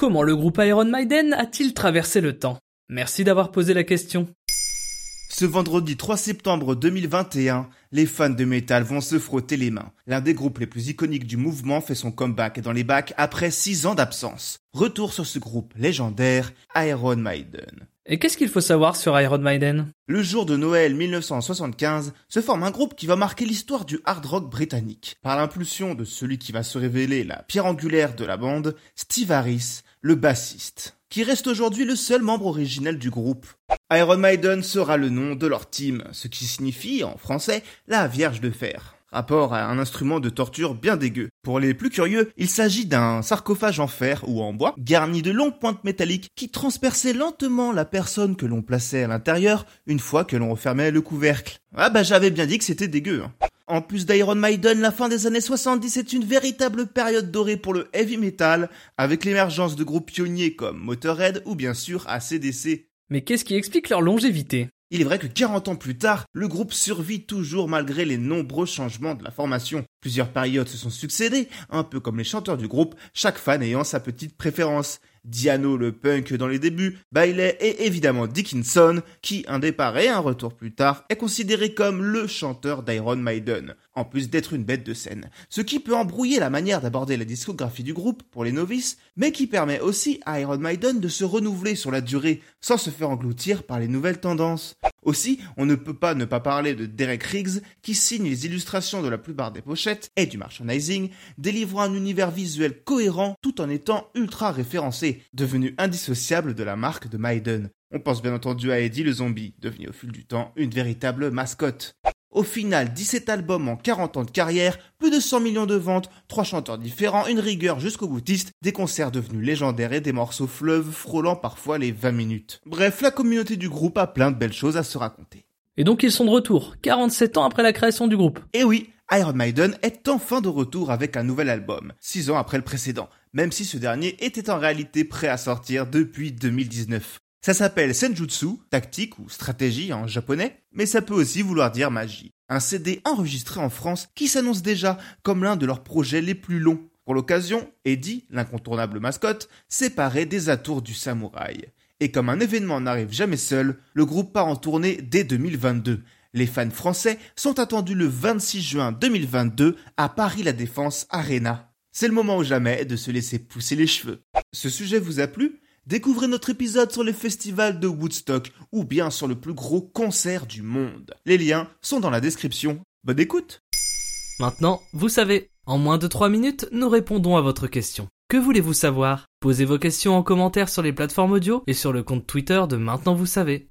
Comment le groupe Iron Maiden a-t-il traversé le temps? Merci d'avoir posé la question. Ce vendredi 3 septembre 2021, les fans de métal vont se frotter les mains. L'un des groupes les plus iconiques du mouvement fait son comeback dans les bacs après 6 ans d'absence. Retour sur ce groupe légendaire, Iron Maiden. Et qu'est-ce qu'il faut savoir sur Iron Maiden? Le jour de Noël 1975 se forme un groupe qui va marquer l'histoire du hard rock britannique. Par l'impulsion de celui qui va se révéler la pierre angulaire de la bande, Steve Harris, le bassiste, qui reste aujourd'hui le seul membre originel du groupe. Iron Maiden sera le nom de leur team, ce qui signifie, en français, la Vierge de Fer. Rapport à un instrument de torture bien dégueu. Pour les plus curieux, il s'agit d'un sarcophage en fer ou en bois, garni de longues pointes métalliques qui transperçaient lentement la personne que l'on plaçait à l'intérieur une fois que l'on refermait le couvercle. Ah bah j'avais bien dit que c'était dégueu. Hein. En plus d'Iron Maiden, la fin des années 70 est une véritable période dorée pour le heavy metal, avec l'émergence de groupes pionniers comme Motorhead ou bien sûr ACDC. Mais qu'est-ce qui explique leur longévité? Il est vrai que 40 ans plus tard, le groupe survit toujours malgré les nombreux changements de la formation. Plusieurs périodes se sont succédées, un peu comme les chanteurs du groupe, chaque fan ayant sa petite préférence. Diano le punk dans les débuts, Bailey et évidemment Dickinson, qui, un départ et un retour plus tard, est considéré comme le chanteur d'Iron Maiden, en plus d'être une bête de scène. Ce qui peut embrouiller la manière d'aborder la discographie du groupe pour les novices, mais qui permet aussi à Iron Maiden de se renouveler sur la durée, sans se faire engloutir par les nouvelles tendances. Aussi, on ne peut pas ne pas parler de Derek Riggs, qui signe les illustrations de la plupart des pochettes et du merchandising, délivrant un univers visuel cohérent tout en étant ultra référencé, devenu indissociable de la marque de Maiden. On pense bien entendu à Eddie le zombie, devenu au fil du temps une véritable mascotte. Au final, 17 albums en 40 ans de carrière, plus de 100 millions de ventes, 3 chanteurs différents, une rigueur jusqu'au boutiste, des concerts devenus légendaires et des morceaux fleuves frôlant parfois les 20 minutes. Bref, la communauté du groupe a plein de belles choses à se raconter. Et donc ils sont de retour, 47 ans après la création du groupe. Et oui, Iron Maiden est enfin de retour avec un nouvel album, 6 ans après le précédent, même si ce dernier était en réalité prêt à sortir depuis 2019. Ça s'appelle Senjutsu, tactique ou stratégie en japonais, mais ça peut aussi vouloir dire magie. Un CD enregistré en France qui s'annonce déjà comme l'un de leurs projets les plus longs. Pour l'occasion, Eddie, l'incontournable mascotte, séparait des atours du samouraï. Et comme un événement n'arrive jamais seul, le groupe part en tournée dès 2022. Les fans français sont attendus le 26 juin 2022 à Paris La Défense Arena. C'est le moment ou jamais de se laisser pousser les cheveux. Ce sujet vous a plu? Découvrez notre épisode sur les festivals de Woodstock ou bien sur le plus gros concert du monde. Les liens sont dans la description. Bonne écoute Maintenant, vous savez, en moins de 3 minutes, nous répondons à votre question. Que voulez-vous savoir? Posez vos questions en commentaire sur les plateformes audio et sur le compte Twitter de Maintenant vous savez.